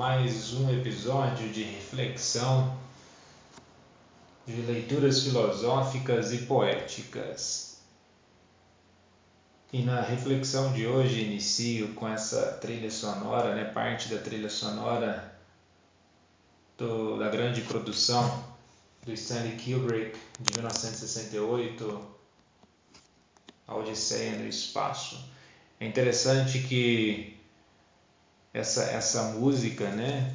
Mais um episódio de reflexão de leituras filosóficas e poéticas. E na reflexão de hoje inicio com essa trilha sonora, né, parte da trilha sonora do, da grande produção do Stanley Kubrick de 1968, A Odisseia no Espaço. É interessante que essa, essa música, né?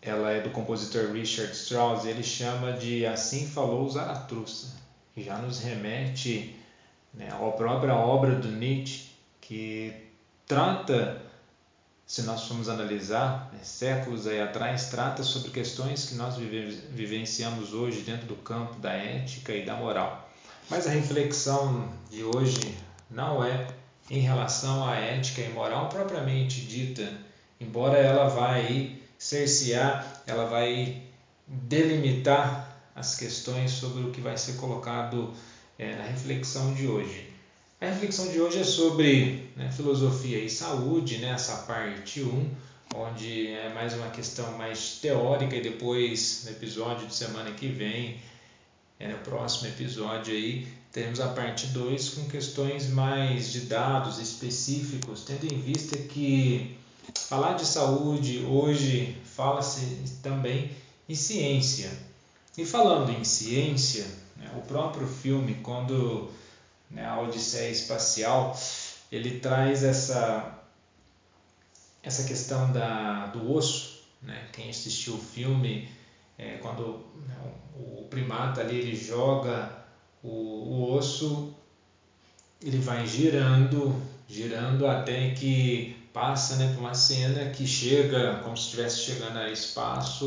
Ela é do compositor Richard Strauss ele chama de Assim Falou Zaratustra, que já nos remete né, à própria obra do Nietzsche, que trata, se nós formos analisar, né, séculos aí atrás, trata sobre questões que nós vive, vivenciamos hoje dentro do campo da ética e da moral. Mas a reflexão de hoje não é em relação à ética e moral propriamente dita, embora ela vai cercear, ela vai delimitar as questões sobre o que vai ser colocado é, na reflexão de hoje. A reflexão de hoje é sobre né, filosofia e saúde, né, essa parte 1, onde é mais uma questão mais teórica e depois no episódio de semana que vem, é, no próximo episódio aí, temos a parte 2 com questões mais de dados específicos, tendo em vista que falar de saúde hoje fala-se também em ciência. E falando em ciência, né, o próprio filme, quando né, a Odisseia Espacial, ele traz essa, essa questão da, do osso. Né? Quem assistiu o filme, é, quando né, o primata ali ele joga o, o osso ele vai girando, girando até que passa né, por uma cena que chega como se estivesse chegando a espaço,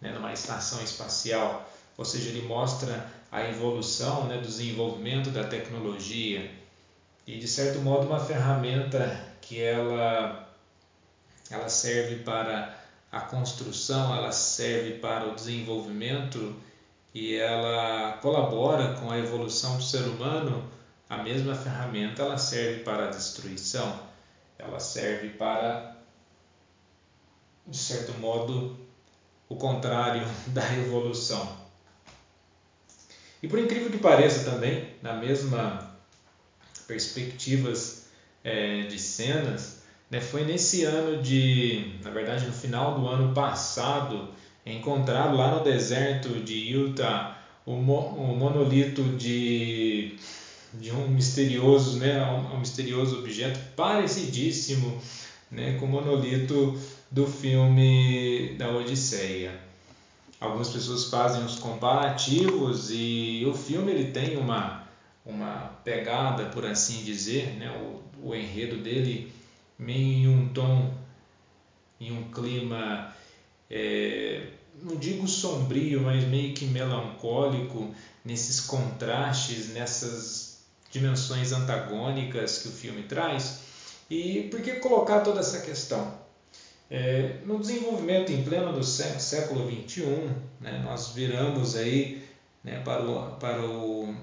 né, numa estação espacial. Ou seja, ele mostra a evolução né, do desenvolvimento da tecnologia e, de certo modo, uma ferramenta que ela, ela serve para a construção, ela serve para o desenvolvimento e ela colabora com a evolução do ser humano, a mesma ferramenta ela serve para a destruição, ela serve para, de certo modo, o contrário da evolução. E por incrível que pareça também, na mesma perspectivas é, de cenas, né, foi nesse ano de, na verdade no final do ano passado, encontrado lá no deserto de Utah o, mo, o monolito de, de um misterioso, né, um, um misterioso objeto parecidíssimo né, com o monolito do filme da Odisseia. Algumas pessoas fazem os comparativos e o filme ele tem uma, uma pegada, por assim dizer, né, o, o enredo dele meio em um tom, em um clima é, não digo sombrio, mas meio que melancólico nesses contrastes, nessas dimensões antagônicas que o filme traz. E por que colocar toda essa questão? É, no desenvolvimento em pleno do século XXI, né, nós viramos aí né, para, o, para, o,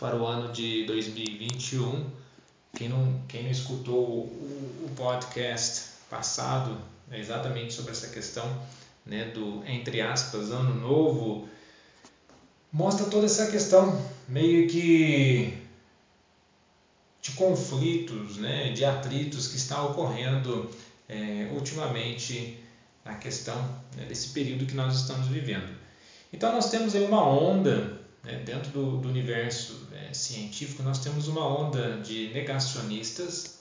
para o ano de 2021. Quem não, quem não escutou o, o podcast passado é exatamente sobre essa questão né, do entre aspas ano novo mostra toda essa questão meio que de conflitos, né, de atritos que está ocorrendo é, ultimamente na questão né, desse período que nós estamos vivendo. Então nós temos aí uma onda né, dentro do, do universo é, científico, nós temos uma onda de negacionistas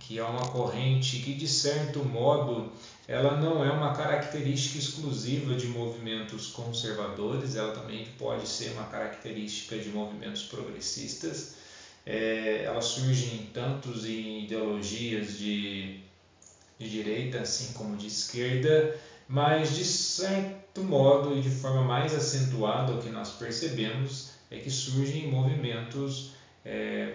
que é uma corrente que de certo modo ela não é uma característica exclusiva de movimentos conservadores, ela também pode ser uma característica de movimentos progressistas. É, ela surge em tantos em ideologias de, de direita assim como de esquerda, mas de certo modo e de forma mais acentuada o que nós percebemos é que surgem em movimentos é,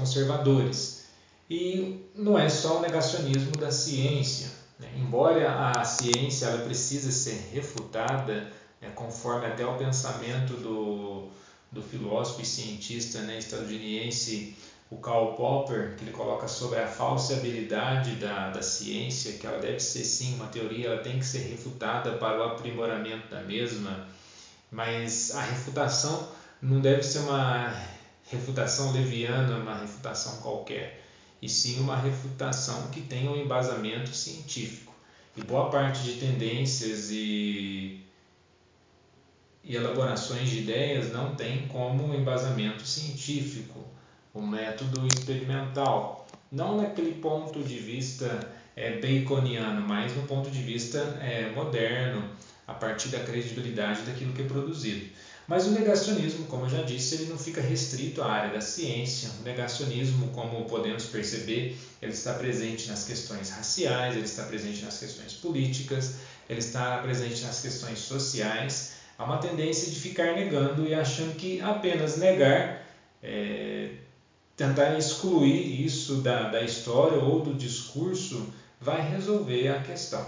conservadores. E não é só o negacionismo da ciência. Né? Embora a ciência ela precise ser refutada, né, conforme até o pensamento do, do filósofo e cientista né, estadunidense o Karl Popper, que ele coloca sobre a falsibilidade da, da ciência, que ela deve ser sim uma teoria, ela tem que ser refutada para o aprimoramento da mesma, mas a refutação não deve ser uma refutação leviana, uma refutação qualquer, e sim uma refutação que tenha um embasamento científico. E boa parte de tendências e, e elaborações de ideias não tem como embasamento científico o método experimental, não naquele ponto de vista é, baconiano, mas no ponto de vista é, moderno, a partir da credibilidade daquilo que é produzido. Mas o negacionismo, como eu já disse, ele não fica restrito à área da ciência. O negacionismo, como podemos perceber, ele está presente nas questões raciais, ele está presente nas questões políticas, ele está presente nas questões sociais. Há uma tendência de ficar negando e achando que apenas negar é, tentar excluir isso da, da história ou do discurso vai resolver a questão.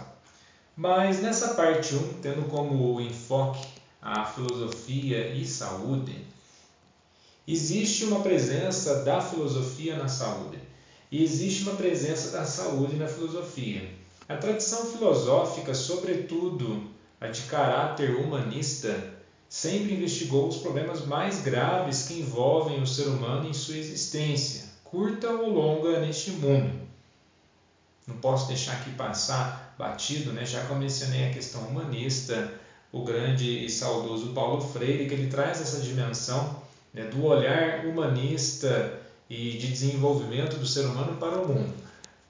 Mas nessa parte 1, tendo como enfoque a filosofia e saúde, existe uma presença da filosofia na saúde e existe uma presença da saúde na filosofia. A tradição filosófica, sobretudo a de caráter humanista, sempre investigou os problemas mais graves que envolvem o ser humano em sua existência, curta ou longa neste mundo. Não posso deixar aqui passar batido, né? já que eu mencionei a questão humanista, o grande e saudoso Paulo Freire, que ele traz essa dimensão né, do olhar humanista e de desenvolvimento do ser humano para o mundo.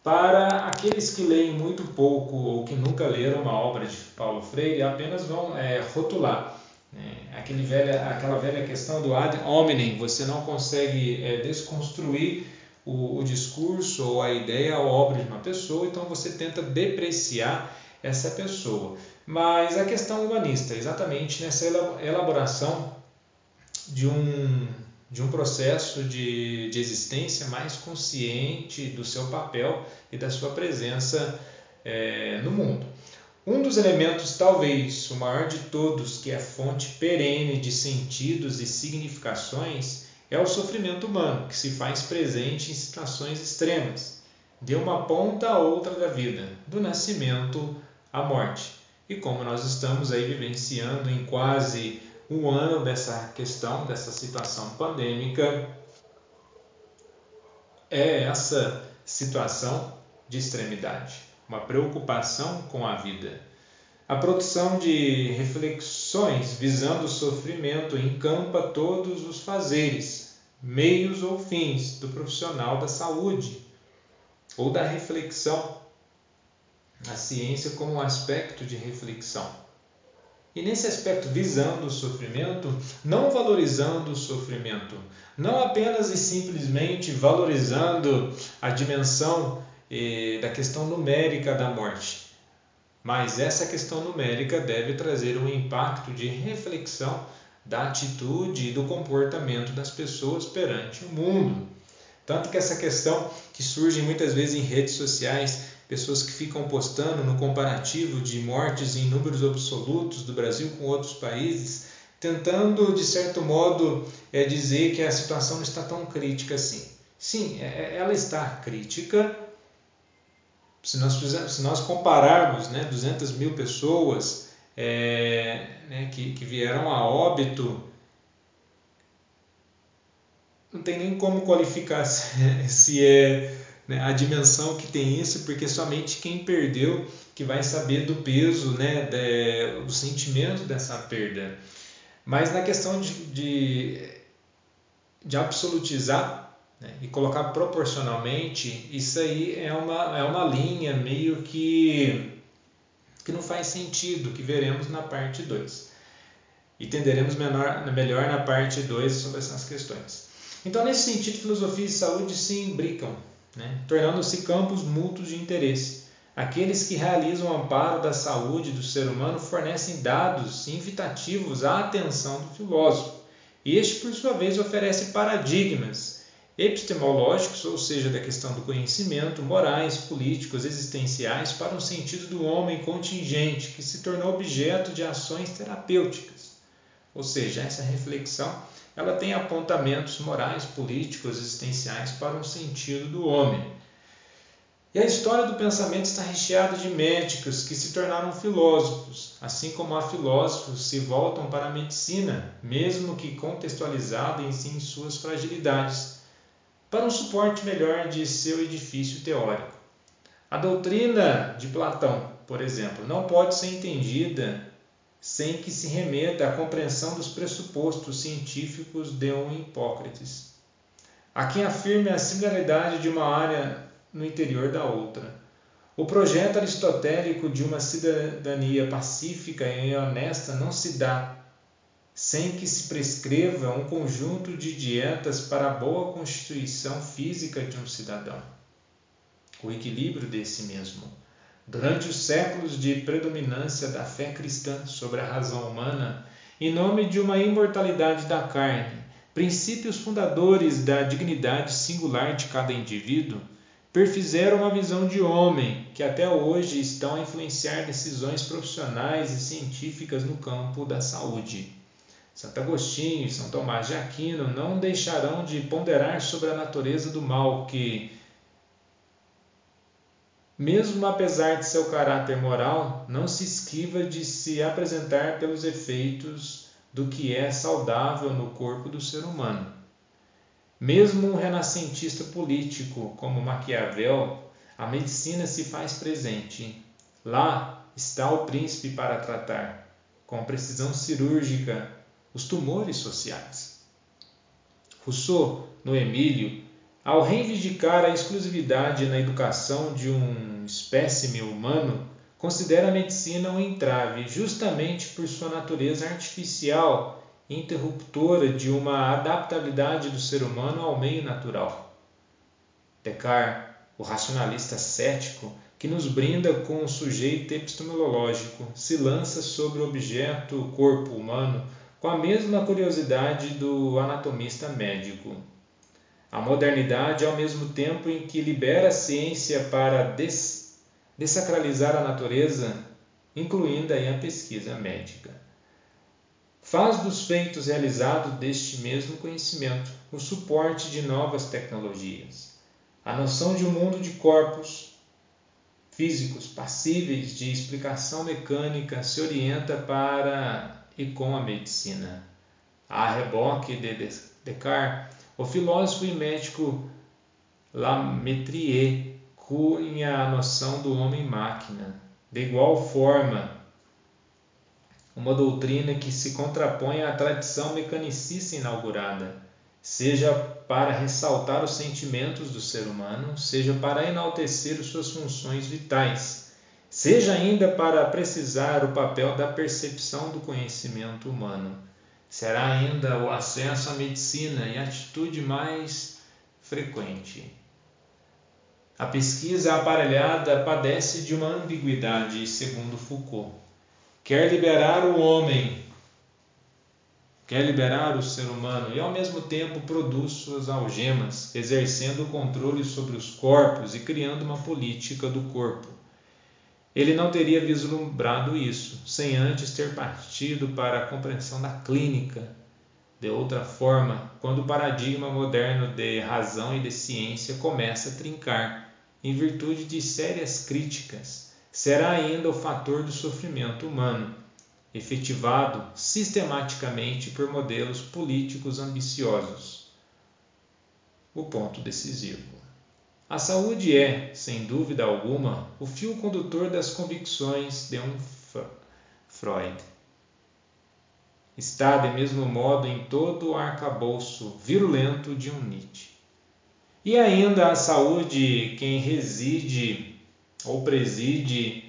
Para aqueles que leem muito pouco ou que nunca leram uma obra de Paulo Freire, apenas vão é, rotular é, aquele velha, aquela velha questão do ad hominem, você não consegue é, desconstruir o, o, discurso ou a ideia ou a obra de uma pessoa, então você tenta depreciar essa pessoa. Mas a questão humanista, exatamente nessa elaboração de um, de um processo de, de existência mais consciente do seu papel e da sua presença é, no mundo. Um dos elementos, talvez o maior de todos, que é fonte perene de sentidos e significações, é o sofrimento humano, que se faz presente em situações extremas, de uma ponta a outra da vida, do nascimento à morte. E como nós estamos aí vivenciando em quase um ano dessa questão, dessa situação pandêmica, é essa situação de extremidade uma preocupação com a vida. A produção de reflexões visando o sofrimento encampa todos os fazeres, meios ou fins do profissional da saúde ou da reflexão. A ciência como um aspecto de reflexão. E nesse aspecto, visando o sofrimento, não valorizando o sofrimento, não apenas e simplesmente valorizando a dimensão da questão numérica da morte. Mas essa questão numérica deve trazer um impacto de reflexão da atitude e do comportamento das pessoas perante o mundo. Tanto que essa questão que surge muitas vezes em redes sociais, pessoas que ficam postando no comparativo de mortes em números absolutos do Brasil com outros países, tentando de certo modo é, dizer que a situação não está tão crítica assim. Sim, é, é, ela está crítica, se nós, fizermos, se nós compararmos né, 200 mil pessoas é, né, que, que vieram a óbito, não tem nem como qualificar se é né, a dimensão que tem isso, porque somente quem perdeu que vai saber do peso, né, de, do sentimento dessa perda. Mas na questão de, de, de absolutizar né? e colocar proporcionalmente, isso aí é uma, é uma linha meio que, que não faz sentido, que veremos na parte 2. E tenderemos menor, melhor na parte 2 sobre essas questões. Então, nesse sentido, filosofia e saúde se imbricam, né? tornando-se campos mútuos de interesse. Aqueles que realizam o amparo da saúde do ser humano fornecem dados invitativos à atenção do filósofo. Este, por sua vez, oferece paradigmas epistemológicos, ou seja, da questão do conhecimento, morais, políticos, existenciais, para um sentido do homem contingente, que se tornou objeto de ações terapêuticas. Ou seja, essa reflexão ela tem apontamentos morais, políticos, existenciais para um sentido do homem. E a história do pensamento está recheada de médicos que se tornaram filósofos, assim como há filósofos se voltam para a medicina, mesmo que contextualizados em suas fragilidades, para um suporte melhor de seu edifício teórico. A doutrina de Platão, por exemplo, não pode ser entendida sem que se remeta à compreensão dos pressupostos científicos de um Hipócrates. Há quem afirme a similaridade de uma área no interior da outra. O projeto aristotélico de uma cidadania pacífica e honesta não se dá sem que se prescreva um conjunto de dietas para a boa constituição física de um cidadão. O equilíbrio desse mesmo. Durante os séculos de predominância da fé cristã sobre a razão humana, em nome de uma imortalidade da carne, princípios fundadores da dignidade singular de cada indivíduo, perfizeram uma visão de homem que até hoje estão a influenciar decisões profissionais e científicas no campo da saúde. Santo Agostinho e São Tomás de Aquino não deixarão de ponderar sobre a natureza do mal que, mesmo apesar de seu caráter moral, não se esquiva de se apresentar pelos efeitos do que é saudável no corpo do ser humano. Mesmo um renascentista político como Maquiavel, a medicina se faz presente. Lá está o príncipe para tratar, com precisão cirúrgica, os tumores sociais. Rousseau, no Emílio, ao reivindicar a exclusividade na educação de um espécime humano, considera a medicina um entrave justamente por sua natureza artificial interruptora de uma adaptabilidade do ser humano ao meio natural. Descartes, o racionalista cético, que nos brinda com o sujeito epistemológico, se lança sobre o objeto corpo humano com a mesma curiosidade do anatomista médico. A modernidade, ao mesmo tempo em que libera a ciência para des desacralizar a natureza, incluindo aí a pesquisa médica, faz dos feitos realizados deste mesmo conhecimento o suporte de novas tecnologias. A noção de um mundo de corpos físicos passíveis de explicação mecânica se orienta para e com a medicina. A reboque de Descartes, o filósofo e médico Lametrier cunha a noção do homem-máquina. De igual forma, uma doutrina que se contrapõe à tradição mecanicista inaugurada, seja para ressaltar os sentimentos do ser humano, seja para enaltecer suas funções vitais seja ainda para precisar o papel da percepção do conhecimento humano. Será ainda o acesso à medicina e atitude mais frequente. A pesquisa aparelhada padece de uma ambiguidade, segundo Foucault. Quer liberar o homem, quer liberar o ser humano e ao mesmo tempo produz suas algemas, exercendo o controle sobre os corpos e criando uma política do corpo ele não teria vislumbrado isso, sem antes ter partido para a compreensão da clínica. De outra forma, quando o paradigma moderno de razão e de ciência começa a trincar, em virtude de sérias críticas, será ainda o fator do sofrimento humano, efetivado sistematicamente por modelos políticos ambiciosos. O ponto decisivo. A saúde é, sem dúvida alguma, o fio condutor das convicções de um Freud. Está, de mesmo modo, em todo o arcabouço virulento de um Nietzsche. E ainda a saúde, quem reside ou preside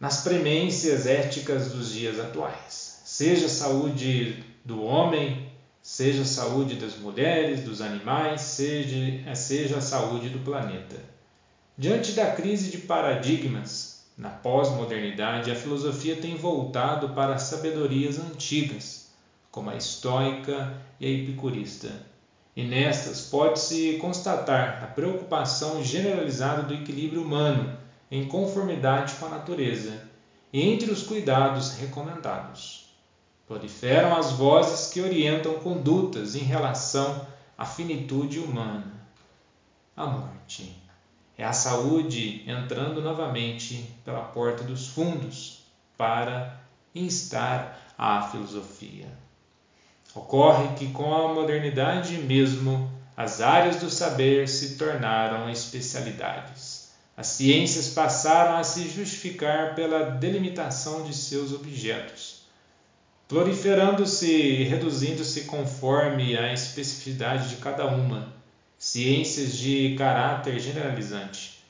nas premências éticas dos dias atuais, seja a saúde do homem seja a saúde das mulheres, dos animais, seja, seja a saúde do planeta. Diante da crise de paradigmas, na pós-modernidade, a filosofia tem voltado para as sabedorias antigas, como a estoica e a epicurista. E nestas pode-se constatar a preocupação generalizada do equilíbrio humano em conformidade com a natureza, e entre os cuidados recomendados Proliferam as vozes que orientam condutas em relação à finitude humana. A morte é a saúde entrando novamente pela porta dos fundos para instar a filosofia. Ocorre que com a modernidade mesmo, as áreas do saber se tornaram especialidades. As ciências passaram a se justificar pela delimitação de seus objetos, proliferando-se e reduzindo-se conforme a especificidade de cada uma, ciências de caráter generalizante,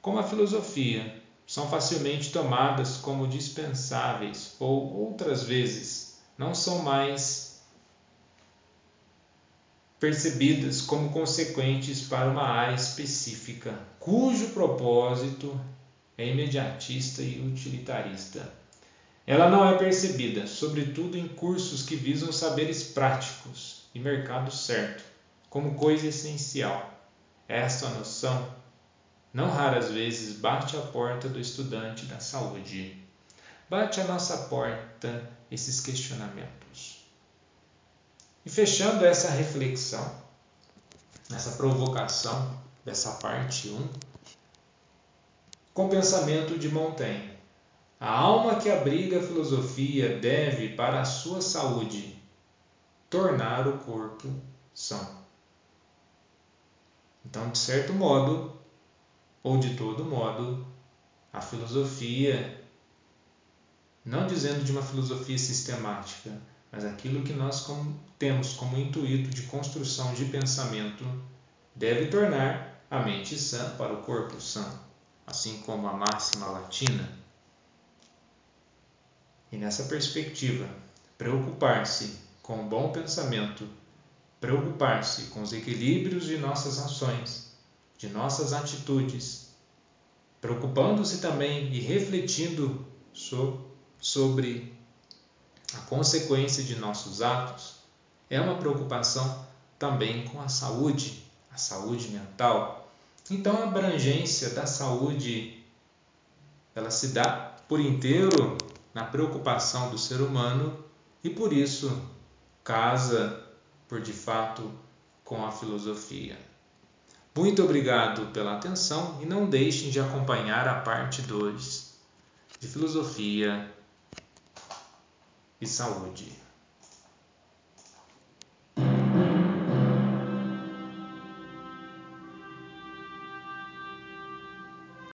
como a filosofia, são facilmente tomadas como dispensáveis ou outras vezes não são mais percebidas como consequentes para uma área específica, cujo propósito é imediatista e utilitarista. Ela não é percebida, sobretudo em cursos que visam saberes práticos e mercado certo, como coisa essencial. Esta noção não raras vezes bate à porta do estudante da saúde. Bate à nossa porta esses questionamentos. E fechando essa reflexão, essa provocação dessa parte 1, com o pensamento de Montaigne. A alma que abriga a filosofia deve, para a sua saúde, tornar o corpo são. Então, de certo modo, ou de todo modo, a filosofia, não dizendo de uma filosofia sistemática, mas aquilo que nós como, temos como intuito de construção de pensamento, deve tornar a mente sã para o corpo sã, assim como a máxima latina. E nessa perspectiva, preocupar-se com o bom pensamento, preocupar-se com os equilíbrios de nossas ações, de nossas atitudes, preocupando-se também e refletindo so, sobre a consequência de nossos atos, é uma preocupação também com a saúde, a saúde mental. Então a abrangência da saúde ela se dá por inteiro na preocupação do ser humano e por isso casa por de fato com a filosofia. Muito obrigado pela atenção e não deixem de acompanhar a parte 2 de filosofia e saúde.